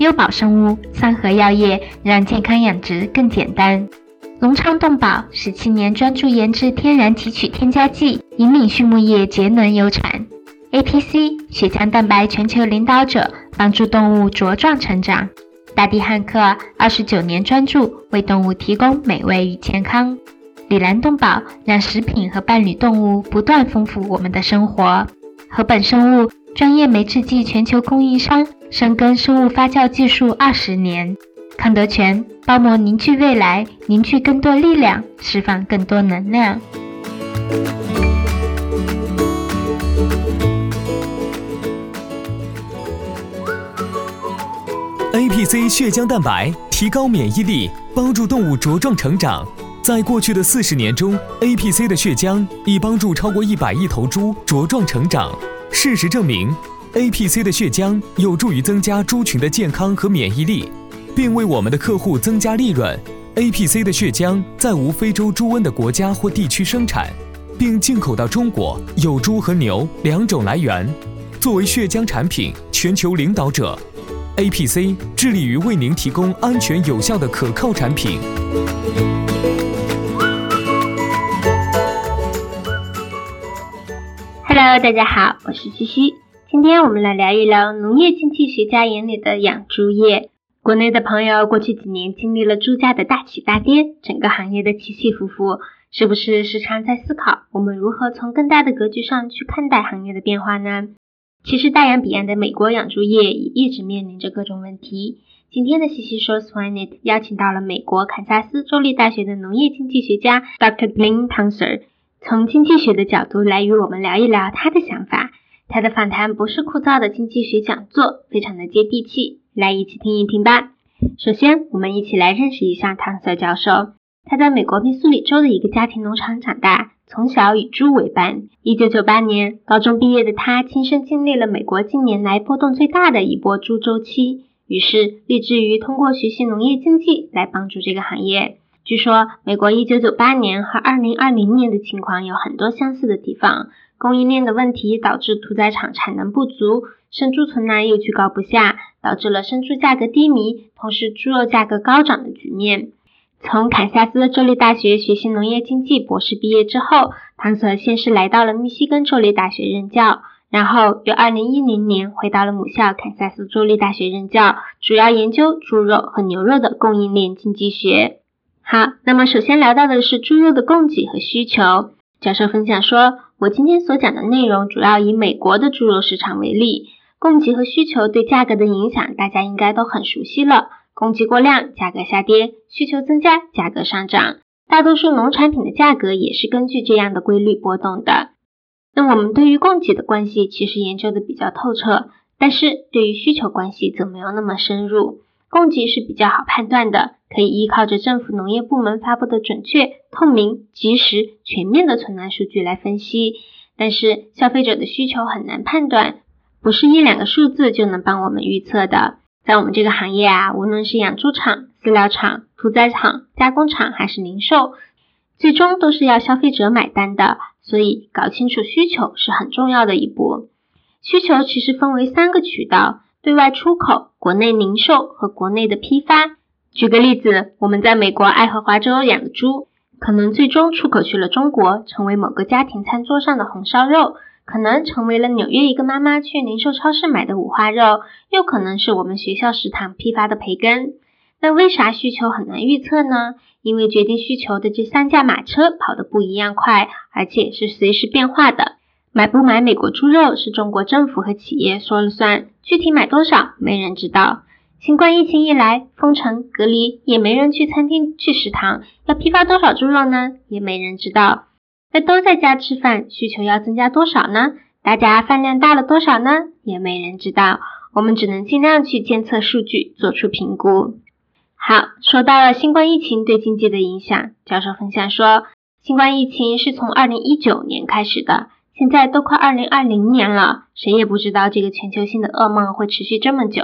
优宝生物、三和药业让健康养殖更简单。隆昌动宝十七年专注研制天然提取添加剂，引领畜牧业节能优产。APC 血浆蛋白全球领导者，帮助动物茁壮成长。大地汉克二十九年专注为动物提供美味与健康。里兰动宝让食品和伴侣动物不断丰富我们的生活。禾本生物专业酶制剂全球供应商。深耕生物发酵技术二十年，康德全包膜凝聚未来，凝聚更多力量，释放更多能量。APC 血浆蛋白提高免疫力，帮助动物茁壮成长。在过去的四十年中，APC 的血浆已帮助超过一百亿头猪茁壮成长。事实证明。APC 的血浆有助于增加猪群的健康和免疫力，并为我们的客户增加利润。APC 的血浆在无非洲猪瘟的国家或地区生产，并进口到中国，有猪和牛两种来源。作为血浆产品全球领导者，APC 致力于为您提供安全有效的可靠产品。Hello，大家好，我是西西。今天我们来聊一聊农业经济学家眼里的养猪业。国内的朋友过去几年经历了猪价的大起大跌，整个行业的起起伏伏，是不是时常在思考我们如何从更大的格局上去看待行业的变化呢？其实大洋彼岸的美国养猪业也一直面临着各种问题。今天的西西说，Swanet 邀请到了美国堪萨斯州立大学的农业经济学家 Dr. Glenn Townsend，从经济学的角度来与我们聊一聊他的想法。他的访谈不是枯燥的经济学讲座，非常的接地气，来一起听一听吧。首先，我们一起来认识一下汤瑟教授。他在美国密苏里州的一个家庭农场长大，从小与猪为伴。一九九八年高中毕业的他，亲身经历了美国近年来波动最大的一波猪周期，于是立志于通过学习农业经济来帮助这个行业。据说，美国一九九八年和二零二零年的情况有很多相似的地方。供应链的问题导致屠宰场产能不足，生猪存栏又居高不下，导致了生猪价格低迷，同时猪肉价格高涨的局面。从堪萨斯州立大学学习农业经济博士毕业之后，汤瑟先是来到了密西根州立大学任教，然后于二零一零年回到了母校堪萨斯州立大学任教，主要研究猪肉和牛肉的供应链经济学。好，那么首先聊到的是猪肉的供给和需求。教授分享说。我今天所讲的内容主要以美国的猪肉市场为例，供给和需求对价格的影响，大家应该都很熟悉了。供给过量，价格下跌；需求增加，价格上涨。大多数农产品的价格也是根据这样的规律波动的。那我们对于供给的关系其实研究的比较透彻，但是对于需求关系则没有那么深入。供给是比较好判断的，可以依靠着政府农业部门发布的准确、透明、及时、全面的存栏数据来分析。但是消费者的需求很难判断，不是一两个数字就能帮我们预测的。在我们这个行业啊，无论是养猪场、饲料厂、屠宰场、加工厂还是零售，最终都是要消费者买单的。所以搞清楚需求是很重要的一步。需求其实分为三个渠道。对外出口、国内零售和国内的批发。举个例子，我们在美国爱荷华州养的猪，可能最终出口去了中国，成为某个家庭餐桌上的红烧肉；可能成为了纽约一个妈妈去零售超市买的五花肉；又可能是我们学校食堂批发的培根。那为啥需求很难预测呢？因为决定需求的这三驾马车跑得不一样快，而且是随时变化的。买不买美国猪肉是中国政府和企业说了算，具体买多少没人知道。新冠疫情一来，封城隔离，也没人去餐厅去食堂，要批发多少猪肉呢？也没人知道。那都在家吃饭，需求要增加多少呢？大家饭量大了多少呢？也没人知道。我们只能尽量去监测数据，做出评估。好，说到了新冠疫情对经济的影响，教授分享说，新冠疫情是从二零一九年开始的，现在都快二零二零年了，谁也不知道这个全球性的噩梦会持续这么久。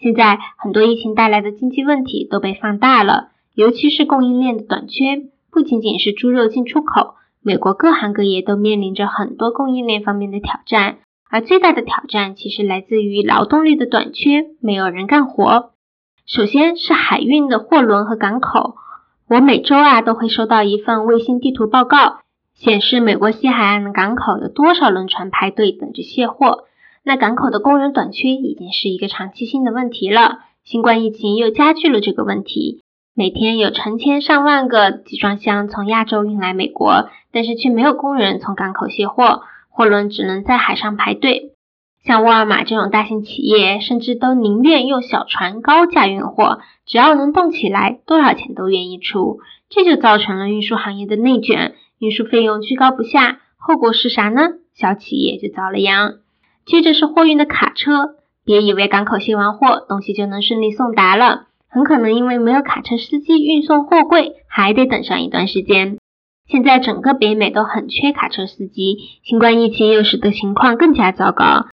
现在很多疫情带来的经济问题都被放大了，尤其是供应链的短缺，不仅仅是猪肉进出口，美国各行各业都面临着很多供应链方面的挑战，而最大的挑战其实来自于劳动力的短缺，没有人干活。首先是海运的货轮和港口，我每周啊都会收到一份卫星地图报告，显示美国西海岸的港口有多少轮船排队等着卸货。那港口的工人短缺已经是一个长期性的问题了，新冠疫情又加剧了这个问题。每天有成千上万个集装箱从亚洲运来美国，但是却没有工人从港口卸货，货轮只能在海上排队。像沃尔玛这种大型企业，甚至都宁愿用小船高价运货，只要能动起来，多少钱都愿意出。这就造成了运输行业的内卷，运输费用居高不下，后果是啥呢？小企业就遭了殃。接着是货运的卡车，别以为港口卸完货，东西就能顺利送达了，很可能因为没有卡车司机运送货柜，还得等上一段时间。现在整个北美都很缺卡车司机，新冠疫情又使得情况更加糟糕。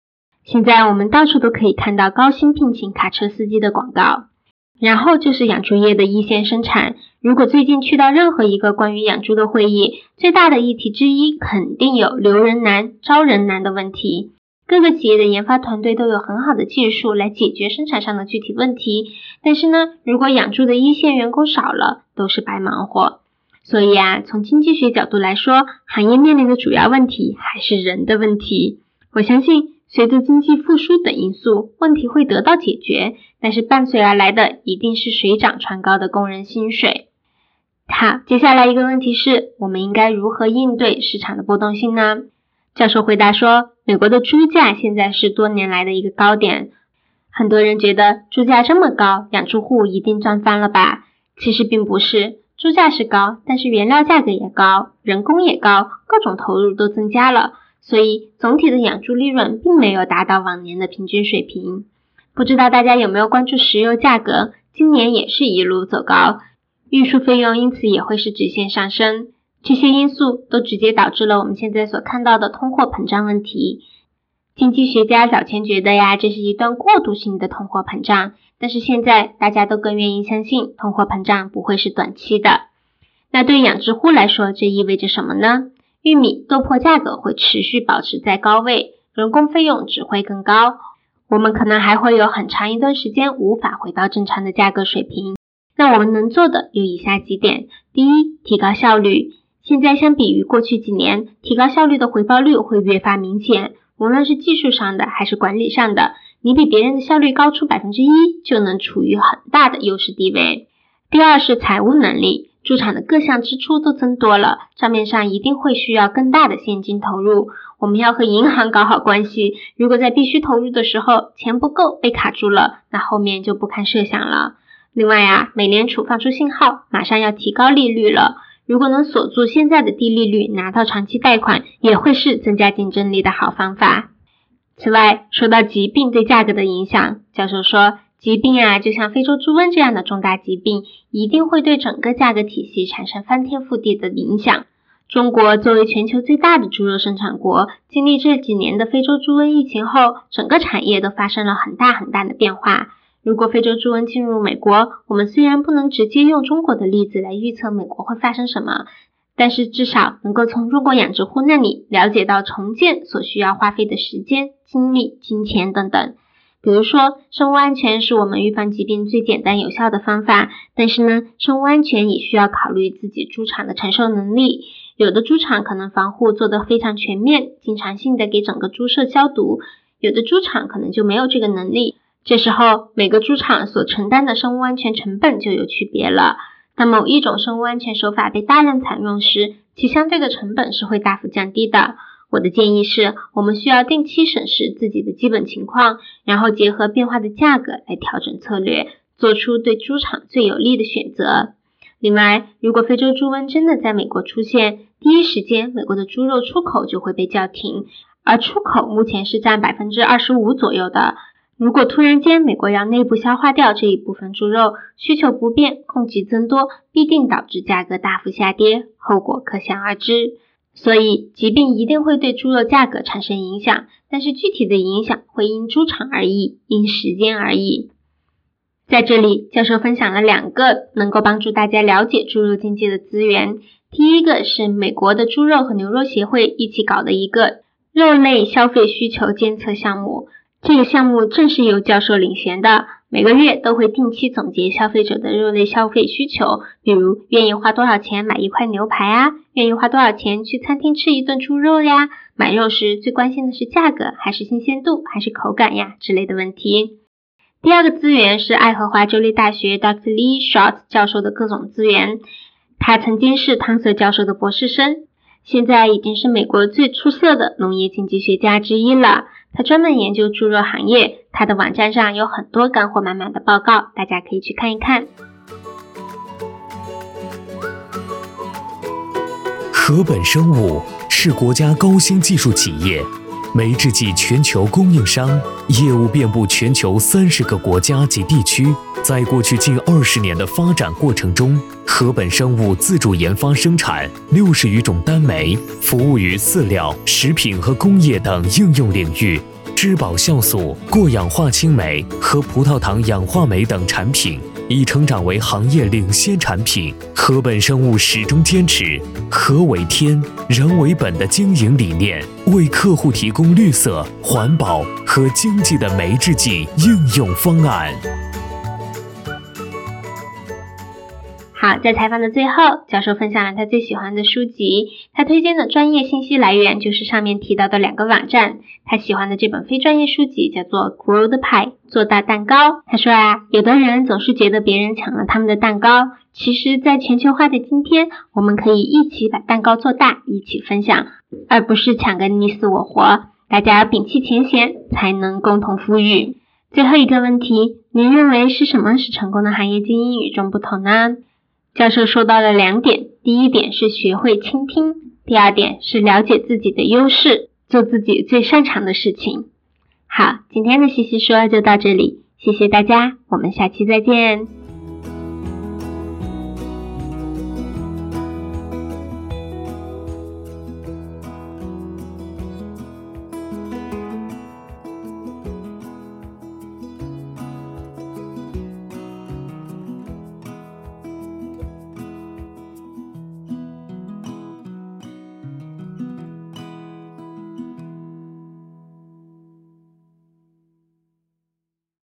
现在我们到处都可以看到高薪聘请卡车司机的广告，然后就是养猪业的一线生产。如果最近去到任何一个关于养猪的会议，最大的议题之一肯定有留人难、招人难的问题。各个企业的研发团队都有很好的技术来解决生产上的具体问题，但是呢，如果养猪的一线员工少了，都是白忙活。所以啊，从经济学角度来说，行业面临的主要问题还是人的问题。我相信。随着经济复苏等因素，问题会得到解决，但是伴随而来的一定是水涨船高的工人薪水。好，接下来一个问题是，我们应该如何应对市场的波动性呢？教授回答说，美国的猪价现在是多年来的一个高点，很多人觉得猪价这么高，养猪户一定赚翻了吧？其实并不是，猪价是高，但是原料价格也高，人工也高，各种投入都增加了。所以总体的养猪利润并没有达到往年的平均水平。不知道大家有没有关注石油价格？今年也是一路走高，运输费用因此也会是直线上升。这些因素都直接导致了我们现在所看到的通货膨胀问题。经济学家早前觉得呀，这是一段过渡性的通货膨胀，但是现在大家都更愿意相信通货膨胀不会是短期的。那对养殖户来说，这意味着什么呢？玉米、豆粕价格会持续保持在高位，人工费用只会更高。我们可能还会有很长一段时间无法回到正常的价格水平。那我们能做的有以下几点：第一，提高效率。现在相比于过去几年，提高效率的回报率会越发明显。无论是技术上的还是管理上的，你比别人的效率高出百分之一，就能处于很大的优势地位。第二是财务能力。驻场的各项支出都增多了，账面上一定会需要更大的现金投入。我们要和银行搞好关系，如果在必须投入的时候钱不够被卡住了，那后面就不堪设想了。另外呀，美联储放出信号，马上要提高利率了。如果能锁住现在的低利率，拿到长期贷款，也会是增加竞争力的好方法。此外，说到疾病对价格的影响，教授说。疾病啊，就像非洲猪瘟这样的重大疾病，一定会对整个价格体系产生翻天覆地的影响。中国作为全球最大的猪肉生产国，经历这几年的非洲猪瘟疫情后，整个产业都发生了很大很大的变化。如果非洲猪瘟进入美国，我们虽然不能直接用中国的例子来预测美国会发生什么，但是至少能够从中国养殖户那里了解到重建所需要花费的时间、精力、金钱等等。比如说，生物安全是我们预防疾病最简单有效的方法。但是呢，生物安全也需要考虑自己猪场的承受能力。有的猪场可能防护做得非常全面，经常性的给整个猪舍消毒；有的猪场可能就没有这个能力。这时候，每个猪场所承担的生物安全成本就有区别了。当某一种生物安全手法被大量采用时，其相对的成本是会大幅降低的。我的建议是，我们需要定期审视自己的基本情况，然后结合变化的价格来调整策略，做出对猪场最有利的选择。另外，如果非洲猪瘟真的在美国出现，第一时间美国的猪肉出口就会被叫停，而出口目前是占百分之二十五左右的。如果突然间美国要内部消化掉这一部分猪肉，需求不变，供给增多，必定导致价格大幅下跌，后果可想而知。所以，疾病一定会对猪肉价格产生影响，但是具体的影响会因猪场而异，因时间而异。在这里，教授分享了两个能够帮助大家了解猪肉经济的资源。第一个是美国的猪肉和牛肉协会一起搞的一个肉类消费需求监测项目。这个项目正是由教授领衔的，每个月都会定期总结消费者的肉类消费需求，比如愿意花多少钱买一块牛排啊，愿意花多少钱去餐厅吃一顿猪肉呀，买肉时最关心的是价格还是新鲜度还是口感呀之类的问题。第二个资源是爱荷华州立大学 Dr. Lee Schott 教授的各种资源，他曾经是汤瑟教授的博士生，现在已经是美国最出色的农业经济学家之一了。他专门研究猪肉行业，他的网站上有很多干货满满的报告，大家可以去看一看。禾本生物是国家高新技术企业，酶制剂全球供应商，业务遍布全球三十个国家及地区。在过去近二十年的发展过程中，禾本生物自主研发生产六十余种单酶，服务于饲料、食品和工业等应用领域，质保酵素、过氧化氢酶和葡萄糖氧化酶等产品已成长为行业领先产品。禾本生物始终坚持“禾为天，人为本”的经营理念，为客户提供绿色、环保和经济的酶制剂应用方案。好，在采访的最后，教授分享了他最喜欢的书籍。他推荐的专业信息来源就是上面提到的两个网站。他喜欢的这本非专业书籍叫做《Grow the Pie》，做大蛋糕。他说啊，有的人总是觉得别人抢了他们的蛋糕，其实，在全球化的今天，我们可以一起把蛋糕做大，一起分享，而不是抢个你死我活。大家要摒弃前嫌，才能共同富裕。最后一个问题，您认为是什么使成功的行业精英与众不同呢？教授说到了两点，第一点是学会倾听，第二点是了解自己的优势，做自己最擅长的事情。好，今天的西西说就到这里，谢谢大家，我们下期再见。